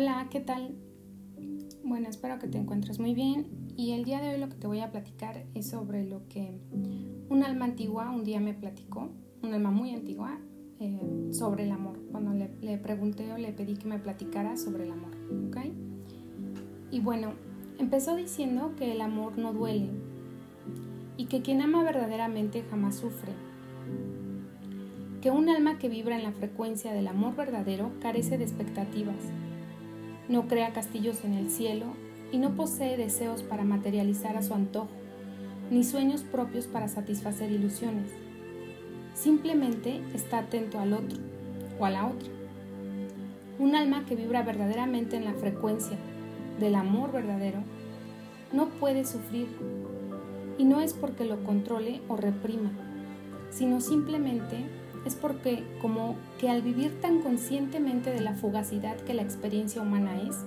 Hola, ¿qué tal? Bueno, espero que te encuentres muy bien y el día de hoy lo que te voy a platicar es sobre lo que un alma antigua un día me platicó, un alma muy antigua, eh, sobre el amor. Cuando le, le, pregunté o le pedí que me platicara sobre el amor, ¿ok? Y bueno, empezó diciendo que el amor no duele y que quien ama verdaderamente jamás sufre que un alma que vibra en la frecuencia del amor verdadero carece de expectativas, no crea castillos en el cielo y no posee deseos para materializar a su antojo, ni sueños propios para satisfacer ilusiones. Simplemente está atento al otro o a la otra. Un alma que vibra verdaderamente en la frecuencia del amor verdadero no puede sufrir y no es porque lo controle o reprima, sino simplemente es porque como que al vivir tan conscientemente de la fugacidad que la experiencia humana es,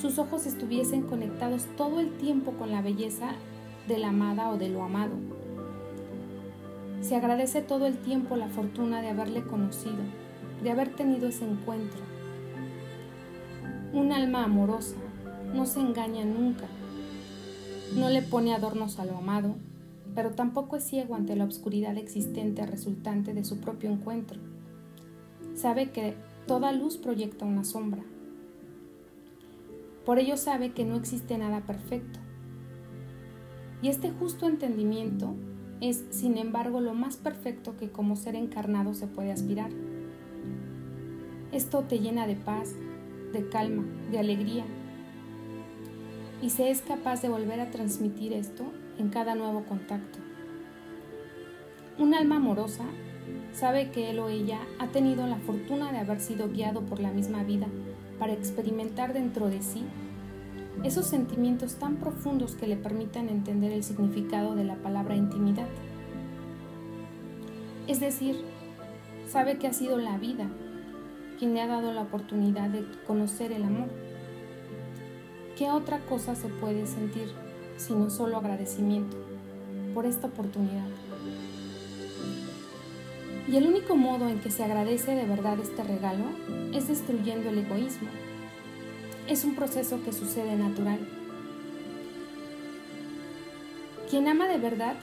sus ojos estuviesen conectados todo el tiempo con la belleza de la amada o de lo amado. Se agradece todo el tiempo la fortuna de haberle conocido, de haber tenido ese encuentro. Un alma amorosa no se engaña nunca, no le pone adornos a lo amado, pero tampoco es ciego ante la oscuridad existente resultante de su propio encuentro. Sabe que toda luz proyecta una sombra. Por ello sabe que no existe nada perfecto. Y este justo entendimiento es, sin embargo, lo más perfecto que como ser encarnado se puede aspirar. Esto te llena de paz, de calma, de alegría. Y se es capaz de volver a transmitir esto en cada nuevo contacto. Un alma amorosa sabe que él o ella ha tenido la fortuna de haber sido guiado por la misma vida para experimentar dentro de sí esos sentimientos tan profundos que le permitan entender el significado de la palabra intimidad. Es decir, sabe que ha sido la vida quien le ha dado la oportunidad de conocer el amor. ¿Qué otra cosa se puede sentir sino solo agradecimiento por esta oportunidad. Y el único modo en que se agradece de verdad este regalo es destruyendo el egoísmo. Es un proceso que sucede natural. Quien ama de verdad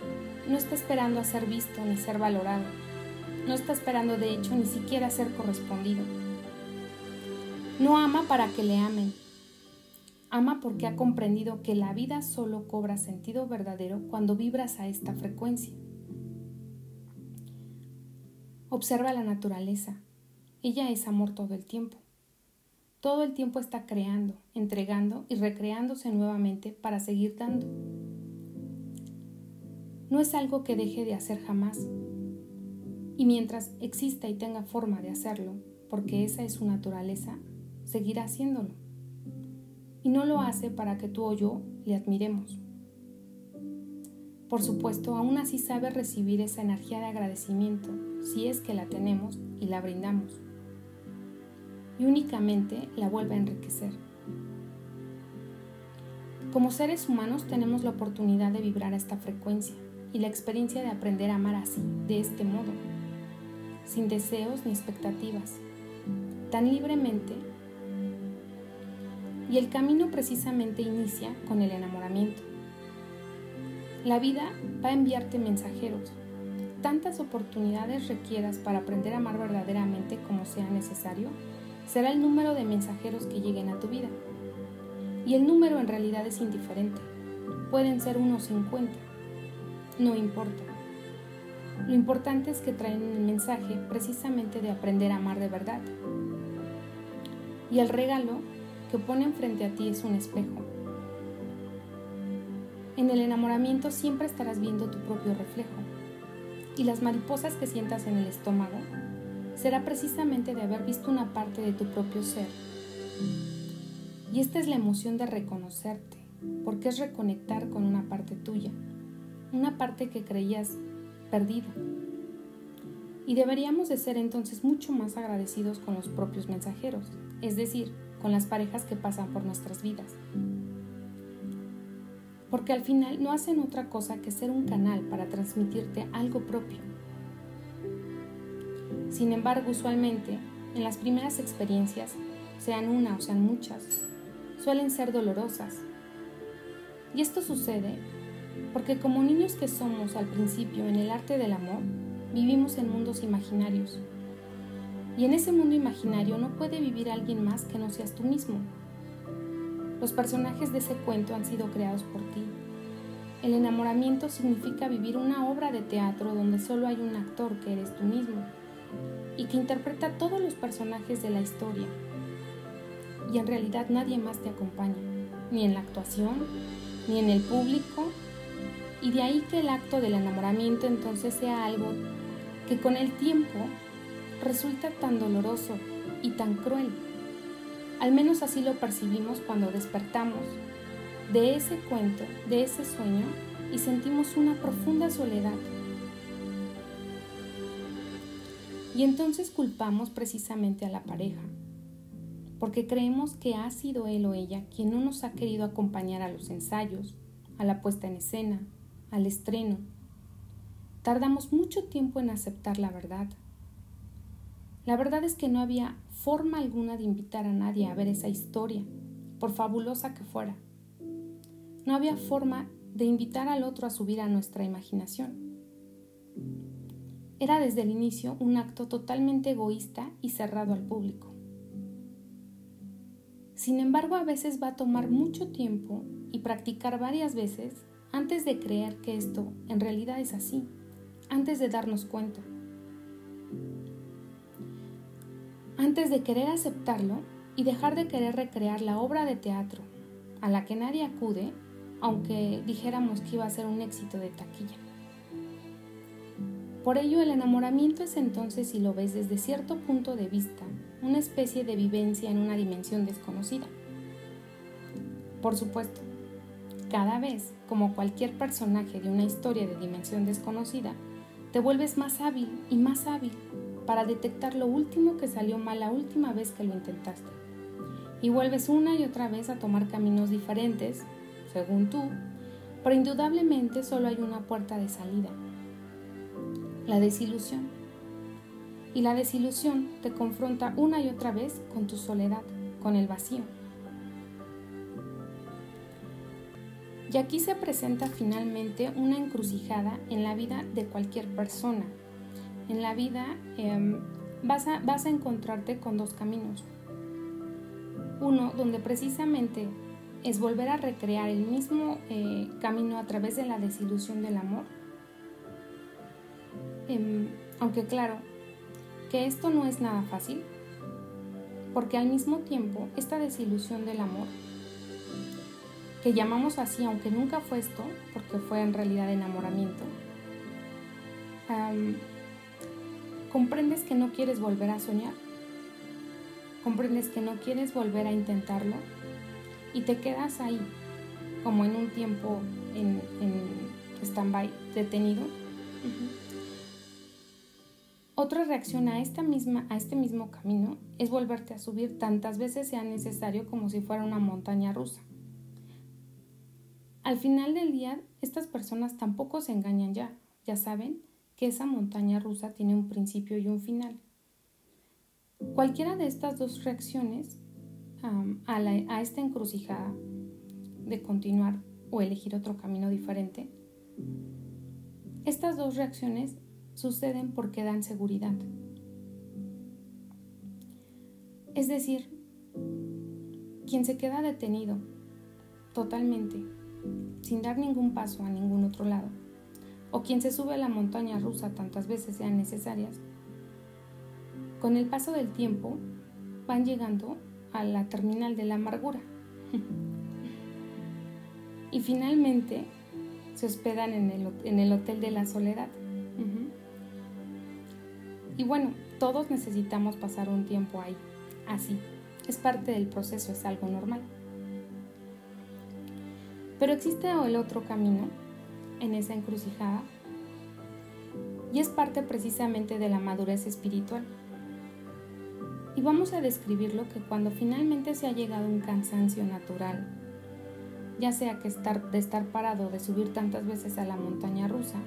no está esperando a ser visto ni ser valorado. No está esperando de hecho ni siquiera ser correspondido. No ama para que le amen, Ama porque ha comprendido que la vida solo cobra sentido verdadero cuando vibras a esta frecuencia. Observa la naturaleza. Ella es amor todo el tiempo. Todo el tiempo está creando, entregando y recreándose nuevamente para seguir dando. No es algo que deje de hacer jamás. Y mientras exista y tenga forma de hacerlo, porque esa es su naturaleza, seguirá haciéndolo y no lo hace para que tú o yo le admiremos. Por supuesto, aún así sabe recibir esa energía de agradecimiento, si es que la tenemos y la brindamos. Y únicamente la vuelve a enriquecer. Como seres humanos tenemos la oportunidad de vibrar a esta frecuencia y la experiencia de aprender a amar así, de este modo, sin deseos ni expectativas, tan libremente y el camino precisamente inicia con el enamoramiento. La vida va a enviarte mensajeros, tantas oportunidades requieras para aprender a amar verdaderamente como sea necesario, será el número de mensajeros que lleguen a tu vida. Y el número en realidad es indiferente. Pueden ser unos 50. No importa. Lo importante es que traen el mensaje precisamente de aprender a amar de verdad. Y el regalo que ponen frente a ti es un espejo. En el enamoramiento siempre estarás viendo tu propio reflejo y las mariposas que sientas en el estómago será precisamente de haber visto una parte de tu propio ser. Y esta es la emoción de reconocerte, porque es reconectar con una parte tuya, una parte que creías perdida. Y deberíamos de ser entonces mucho más agradecidos con los propios mensajeros, es decir, con las parejas que pasan por nuestras vidas. Porque al final no hacen otra cosa que ser un canal para transmitirte algo propio. Sin embargo, usualmente, en las primeras experiencias, sean una o sean muchas, suelen ser dolorosas. Y esto sucede porque como niños que somos al principio en el arte del amor, vivimos en mundos imaginarios. Y en ese mundo imaginario no puede vivir alguien más que no seas tú mismo. Los personajes de ese cuento han sido creados por ti. El enamoramiento significa vivir una obra de teatro donde solo hay un actor que eres tú mismo y que interpreta todos los personajes de la historia. Y en realidad nadie más te acompaña, ni en la actuación, ni en el público, y de ahí que el acto del enamoramiento entonces sea algo que con el tiempo resulta tan doloroso y tan cruel. Al menos así lo percibimos cuando despertamos de ese cuento, de ese sueño, y sentimos una profunda soledad. Y entonces culpamos precisamente a la pareja, porque creemos que ha sido él o ella quien no nos ha querido acompañar a los ensayos, a la puesta en escena, al estreno. Tardamos mucho tiempo en aceptar la verdad. La verdad es que no había forma alguna de invitar a nadie a ver esa historia, por fabulosa que fuera. No había forma de invitar al otro a subir a nuestra imaginación. Era desde el inicio un acto totalmente egoísta y cerrado al público. Sin embargo, a veces va a tomar mucho tiempo y practicar varias veces antes de creer que esto en realidad es así, antes de darnos cuenta. Antes de querer aceptarlo y dejar de querer recrear la obra de teatro a la que nadie acude, aunque dijéramos que iba a ser un éxito de taquilla. Por ello, el enamoramiento es entonces, si lo ves desde cierto punto de vista, una especie de vivencia en una dimensión desconocida. Por supuesto, cada vez, como cualquier personaje de una historia de dimensión desconocida, te vuelves más hábil y más hábil para detectar lo último que salió mal la última vez que lo intentaste. Y vuelves una y otra vez a tomar caminos diferentes, según tú, pero indudablemente solo hay una puerta de salida, la desilusión. Y la desilusión te confronta una y otra vez con tu soledad, con el vacío. Y aquí se presenta finalmente una encrucijada en la vida de cualquier persona, en la vida em, vas, a, encontrarte con dos caminos. Uno donde precisamente es volver a recrear el mismo eh, camino a través de la desilusión del amor. Em, aunque claro, que esto no es nada fácil, porque al mismo tiempo esta desilusión del amor, que llamamos así, aunque nunca fue esto, porque fue en realidad enamoramiento, comprendes que no quieres volver a soñar, comprendes que no quieres volver a intentarlo y te quedas ahí, como en un tiempo en, stand-by, detenido. Otra reacción a, esta misma, a este mismo camino es volverte a subir tantas veces sea necesario como si fuera una montaña rusa. Al final del día, estas personas tampoco se engañan ya, ya saben que esa montaña rusa tiene un principio y un final. Cualquiera de estas dos reacciones a, esta encrucijada de continuar o elegir otro camino diferente, estas dos reacciones suceden porque dan seguridad. Es decir, quien se queda detenido totalmente, sin dar ningún paso a ningún otro lado, o quien se sube a la montaña rusa tantas veces sean necesarias, con el paso del tiempo van llegando a la terminal de la amargura. y finalmente se hospedan en el, en el, Hotel de la Soledad. Y bueno, todos necesitamos pasar un tiempo ahí, así. Es parte del proceso, es algo normal. Pero existe el otro camino en esa encrucijada y es parte precisamente de la madurez espiritual. Y vamos a describirlo que cuando finalmente se ha llegado un cansancio natural, ya sea que estar, de estar parado, de subir tantas veces a la montaña rusa,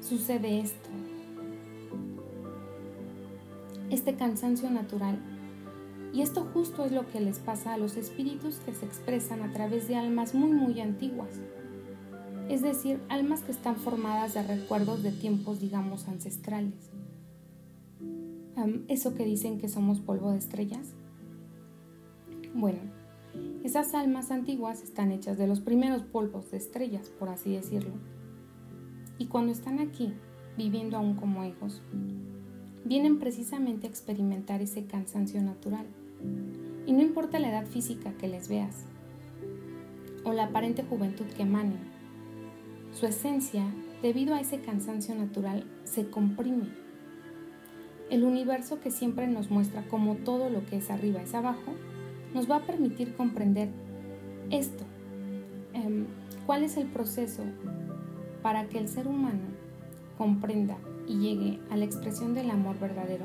sucede esto. Este cansancio natural Y esto justo es lo que les pasa a los espíritus que se expresan a través de almas muy muy antiguas. Es decir, almas que están formadas de recuerdos de tiempos, digamos, ancestrales. ¿Eso que dicen que somos polvo de estrellas? Bueno, esas almas antiguas están hechas de los primeros polvos de estrellas, por así decirlo. Y cuando están aquí, viviendo aún como hijos, vienen precisamente a experimentar ese cansancio natural. Y no importa la edad física que les veas, o la aparente juventud que emanen, su esencia, debido a ese cansancio natural, se comprime. El universo que siempre nos muestra como todo lo que es arriba es abajo, nos va a permitir comprender esto. Em, ¿Cuál es el proceso para que el ser humano comprenda y llegue a la expresión del amor verdadero?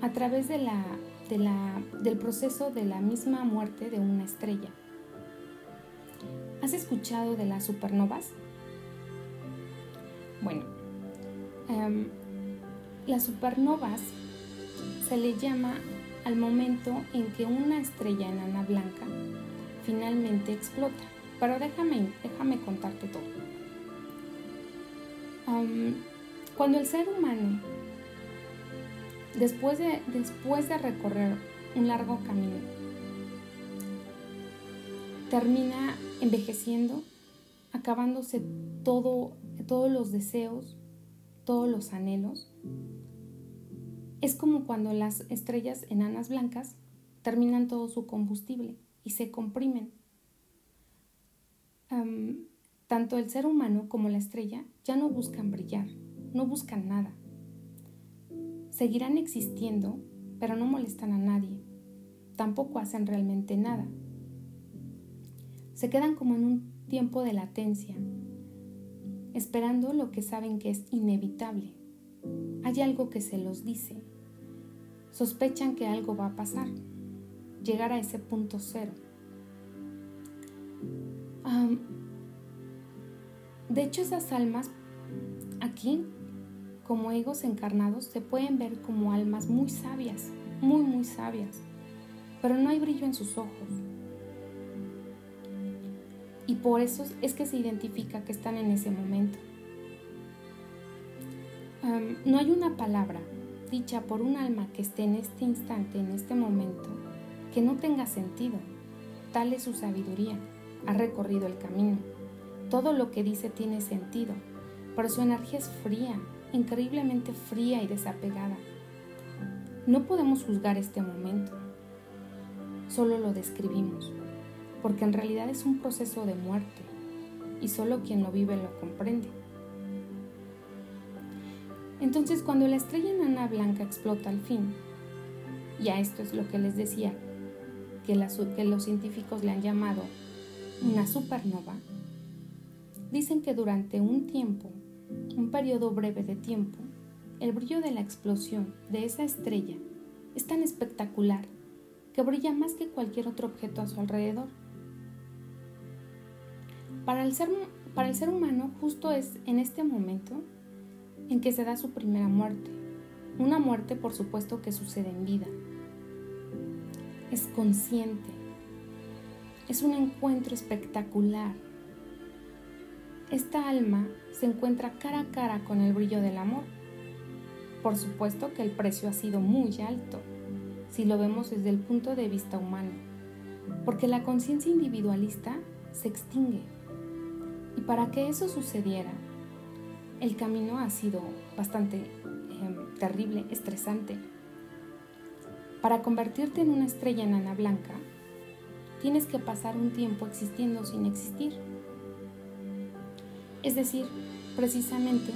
A través del proceso de la misma muerte de una estrella. ¿Has escuchado de las supernovas? Bueno, em, las supernovas se le llama al momento en que una estrella enana blanca finalmente explota. Pero déjame, déjame contarte todo. cuando el ser humano, después de, después de recorrer un largo camino, termina envejeciendo, acabándose todo, todos los deseos, todos los anhelos, es como cuando las estrellas enanas blancas terminan todo su combustible y se comprimen. tanto el ser humano como la estrella ya no buscan brillar, no buscan nada. Seguirán existiendo, pero no molestan a nadie. Tampoco hacen realmente nada. Se quedan como en un tiempo de latencia, esperando lo que saben que es inevitable. Hay algo que se los dice, sospechan que algo va a pasar, llegar a ese punto cero. de hecho, esas almas aquí, como egos encarnados, se pueden ver como almas muy sabias, muy, muy sabias, pero no hay brillo en sus ojos. Y por eso es que se identifica que están en ese momento. no hay una palabra dicha por un alma que esté en este instante, en este momento, que no tenga sentido. Tal es su sabiduría. Ha recorrido el camino. Todo lo que dice tiene sentido, pero su energía es fría, increíblemente fría y desapegada. No podemos juzgar este momento, solo lo describimos, porque en realidad es un proceso de muerte y solo quien lo vive lo comprende. Entonces cuando la estrella enana blanca explota al fin, y a esto es lo que les decía, que, que los científicos le han llamado una supernova, dicen que durante un tiempo, un periodo breve de tiempo, el brillo de la explosión de esa estrella es tan espectacular que brilla más que cualquier otro objeto a su alrededor. Para el ser, humano justo es en este momento en que se da su primera muerte. Una muerte, por supuesto, que sucede en vida. Es consciente. Es un encuentro espectacular. Esta alma se encuentra cara a cara con el brillo del amor. Por supuesto que el precio ha sido muy alto, si lo vemos desde el punto de vista humano, porque la conciencia individualista se extingue. Y para que eso sucediera, el camino ha sido bastante em, terrible, estresante. Para convertirte en una estrella enana blanca, tienes que pasar un tiempo existiendo sin existir. Es decir, precisamente,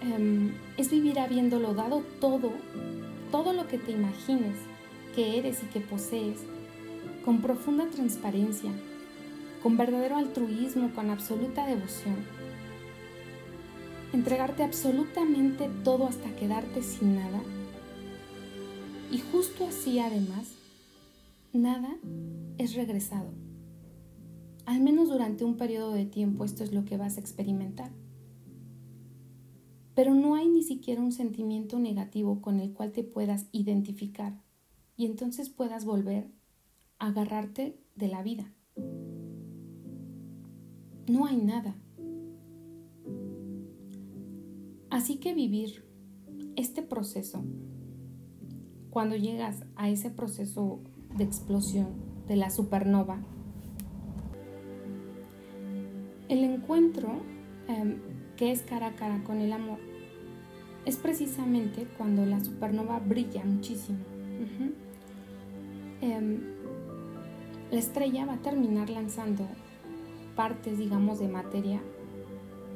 em, es vivir habiéndolo dado todo, todo lo que te imagines que eres y que posees, con profunda transparencia, con verdadero altruismo, con absoluta devoción entregarte absolutamente todo hasta quedarte sin nada. Y justo así además, nada es regresado. Al menos durante un periodo de tiempo esto es lo que vas a experimentar. Pero no hay ni siquiera un sentimiento negativo con el cual te puedas identificar y entonces puedas volver a agarrarte de la vida. No hay nada. Así que vivir este proceso, cuando llegas a ese proceso de explosión de la supernova, el encuentro em, que es cara a cara con el amor es precisamente cuando la supernova brilla muchísimo. Em, la estrella va a terminar lanzando partes, digamos, de materia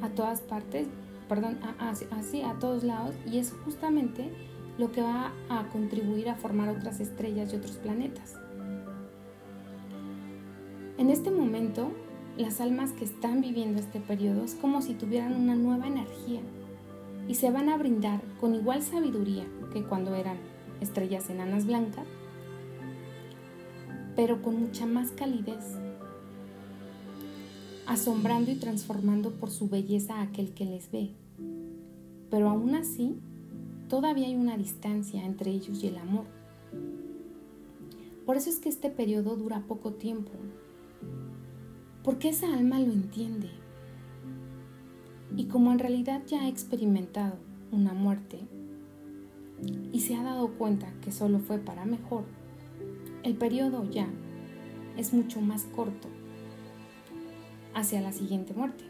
a todas partes, perdón, así a, todos lados, y es justamente lo que va a contribuir a formar otras estrellas y otros planetas. En este momento, las almas que están viviendo este periodo es como si tuvieran una nueva energía y se van a brindar con igual sabiduría que cuando eran estrellas enanas blancas, pero con mucha más calidez, asombrando y transformando por su belleza a aquel que les ve. Pero aún así, todavía hay una distancia entre ellos y el amor. Por eso es que este periodo dura poco tiempo, porque esa alma lo entiende y como en realidad ya ha experimentado una muerte y se ha dado cuenta que solo fue para mejor, el periodo ya es mucho más corto hacia la siguiente muerte.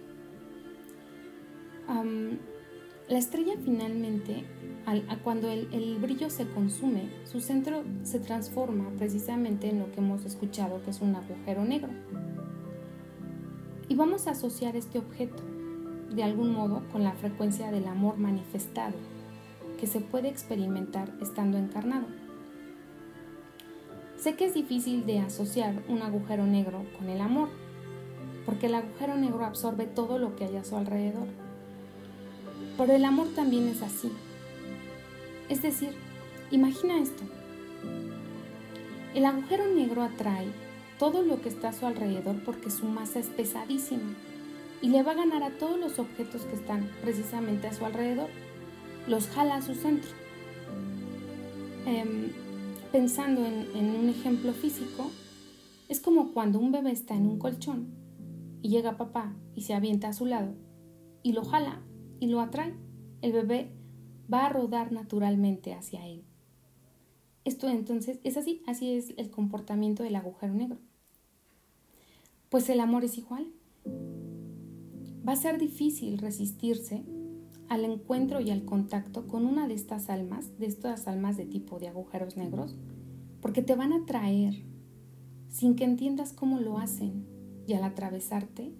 la estrella finalmente, cuando el brillo se consume, su centro se transforma precisamente en lo que hemos escuchado que es un agujero negro. Y vamos a asociar este objeto de algún modo con la frecuencia del amor manifestado que se puede experimentar estando encarnado. Sé que es difícil de asociar un agujero negro con el amor, porque el agujero negro absorbe todo lo que hay a su alrededor. Pero el amor también es así. Es decir, imagina esto. El agujero negro atrae todo lo que está a su alrededor porque su masa es pesadísima y le va a ganar a todos los objetos que están precisamente a su alrededor. Los jala a su centro. Em, pensando en, en un ejemplo físico, es como cuando un bebé está en un colchón y llega papá y se avienta a su lado y lo jala y lo atrae. El bebé va a rodar naturalmente hacia él. Esto entonces es así, así es el comportamiento del agujero negro. Pues el amor es igual va a ser difícil resistirse al encuentro y al contacto con una de estas almas, de estas almas de tipo de agujeros negros, porque te van a traer sin que entiendas cómo lo hacen y al atravesarte,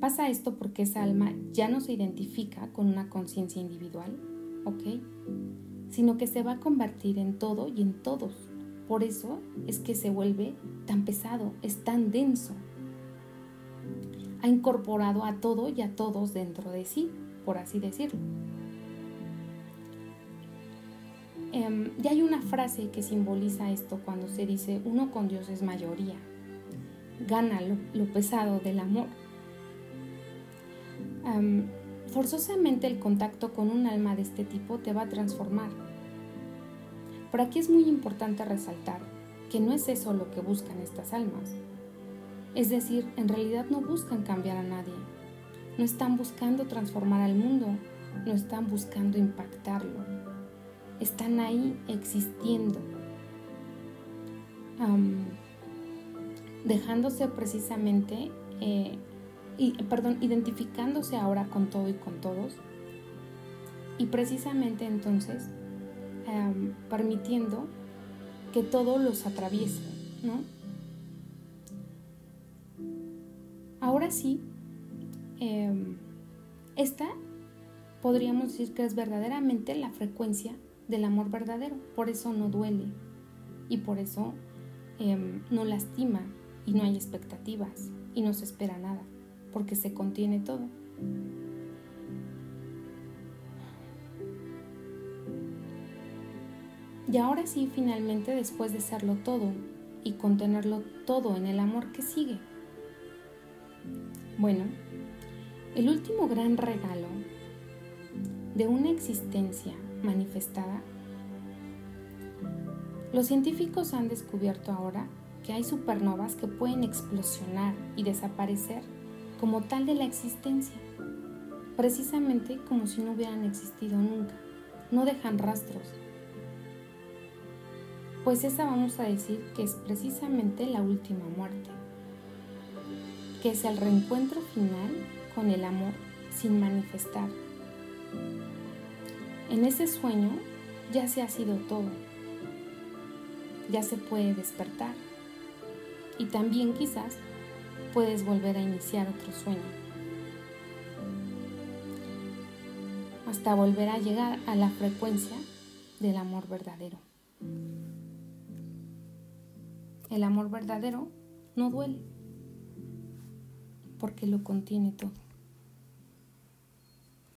pasa esto porque esa alma ya no se identifica con una conciencia individual, ¿ok? Sino que se va a convertir en todo y en todos. Por eso es que se vuelve tan pesado, es tan denso ha incorporado a todo y a todos dentro de sí, por así decirlo. Em, y hay una frase que simboliza esto cuando se dice uno con Dios es mayoría, gana lo, pesado del amor. Forzosamente el contacto con un alma de este tipo te va a transformar. Por aquí es muy importante resaltar que no es eso lo que buscan estas almas. Es decir, en realidad no buscan cambiar a nadie, no están buscando transformar al mundo, no están buscando impactarlo, están ahí existiendo, dejándose precisamente, eh, y, perdón, identificándose ahora con todo y con todos, y precisamente entonces permitiendo que todo los atraviese, ¿no? Ahora sí, em, esta podríamos decir que es verdaderamente la frecuencia del amor verdadero. Por eso no duele y por eso em, no lastima y no hay expectativas y no se espera nada, porque se contiene todo. Y ahora sí, finalmente, después de serlo todo y contenerlo todo en el amor que sigue, bueno, el último gran regalo de una existencia manifestada Los científicos han descubierto ahora que hay supernovas que pueden explosionar y desaparecer como tal de la existencia, precisamente como si no hubieran existido nunca. No dejan rastros. Pues esa vamos a decir que es precisamente la última muerte, que es el reencuentro final con el amor sin manifestar. En ese sueño ya se ha sido todo, ya se puede despertar y también quizás puedes volver a iniciar otro sueño. Hasta volver a llegar a la frecuencia del amor verdadero. El amor verdadero no duele porque lo contiene todo.